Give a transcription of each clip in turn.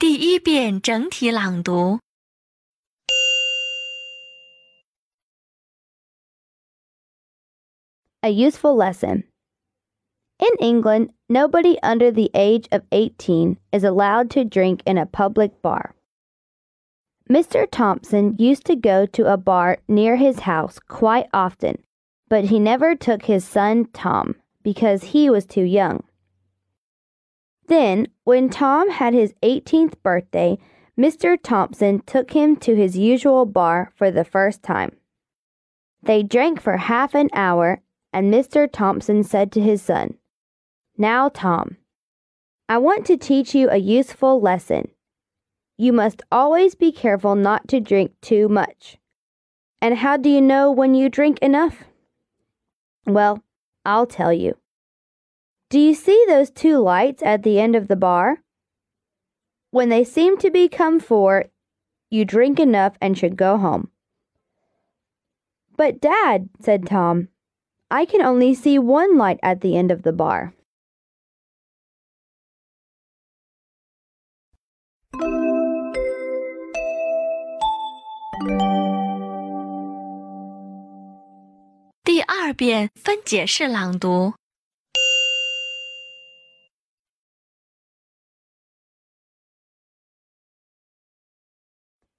第一遍整体朗读。 A useful lesson. In England, nobody under the age of 18 is allowed to drink in a public bar. Mr. Thompson used to go to a bar near his house quite often, but he never took his son Tom because he was too young. Then, when Tom had his 18th birthday, Mr. Thompson took him to his usual bar for the first time. They drank for half an hour, and Mr. Thompson said to his son, Now, Tom, I want to teach you a useful lesson. You must always be careful not to drink too much. And how do you know when you drink enough? Well, I'll tell you. Do you see those two lights at the end of the bar? When they seem to become four, you drink enough and should go home. But, Dad, said Tom, I can only see one light at the end of the bar.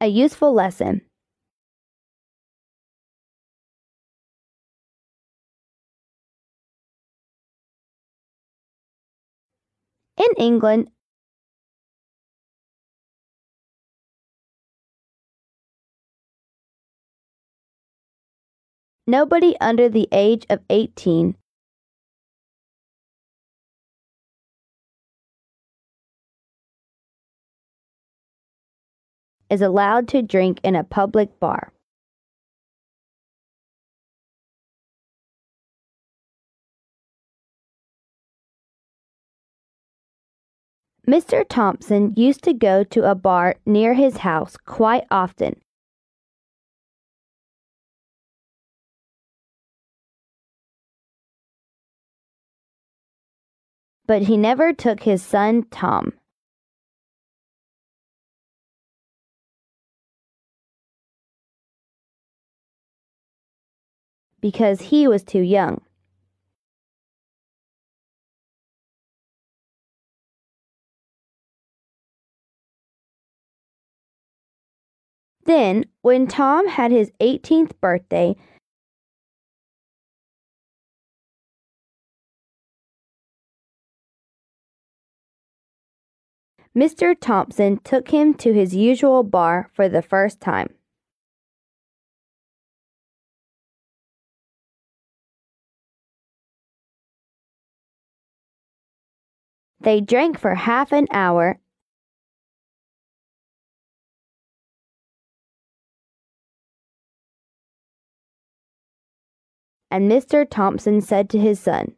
A useful lesson. In England, nobody under the age of 18 is allowed to drink in a public bar. Mr. Thompson used to go to a bar near his house quite often. But he never took his son Tom. Because he was too young. Then, when Tom had his 18th birthday, Mr. Thompson took him to his usual bar for the first time. They drank for half an hour. And Mr. Thompson said to his son,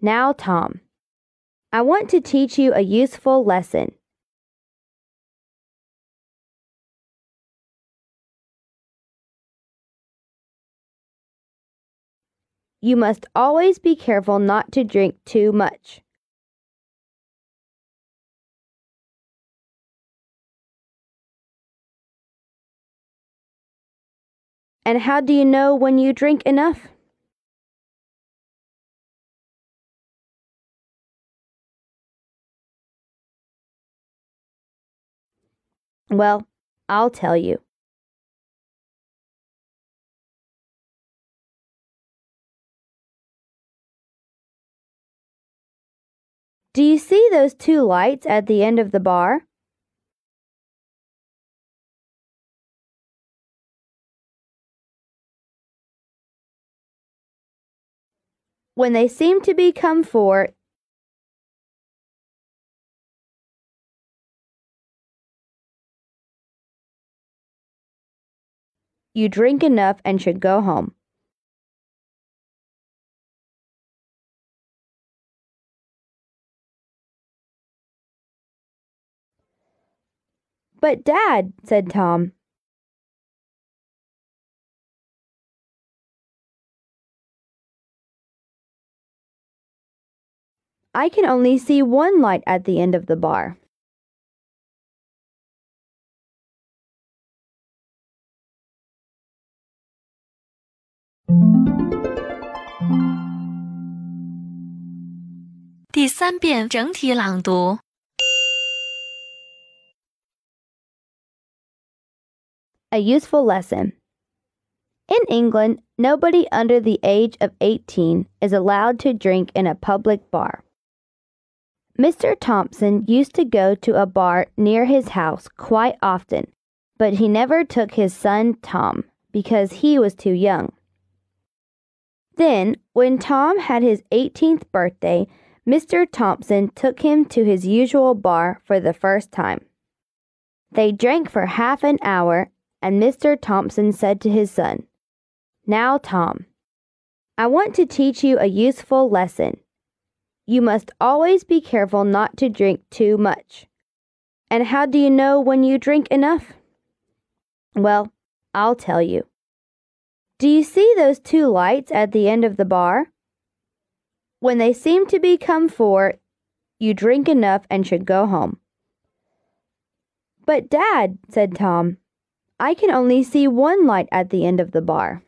Now, Tom, I want to teach you a useful lesson. You must always be careful not to drink too much. And how do you know when you drink enough? Well, I'll tell you. Do you see those two lights at the end of the bar? When they seem to be come four, you drink enough and should go home. But, Dad, said Tom, I can only see one light at the end of the bar. A useful lesson. In England, nobody under the age of 18 is allowed to drink in a public bar. Mr. Thompson used to go to a bar near his house quite often, but he never took his son Tom because he was too young. Then, when Tom had his 18th birthday, Mr. Thompson took him to his usual bar for the first time. They drank for half an hour, and Mr. Thompson said to his son, Now, Tom, I want to teach you a useful lesson. You must always be careful not to drink too much. And how do you know when you drink enough? Well, I'll tell you. Do you see those two lights at the end of the bar? When they seem to become four, you drink enough and should go home. But, Dad, said Tom, I can only see one light at the end of the bar.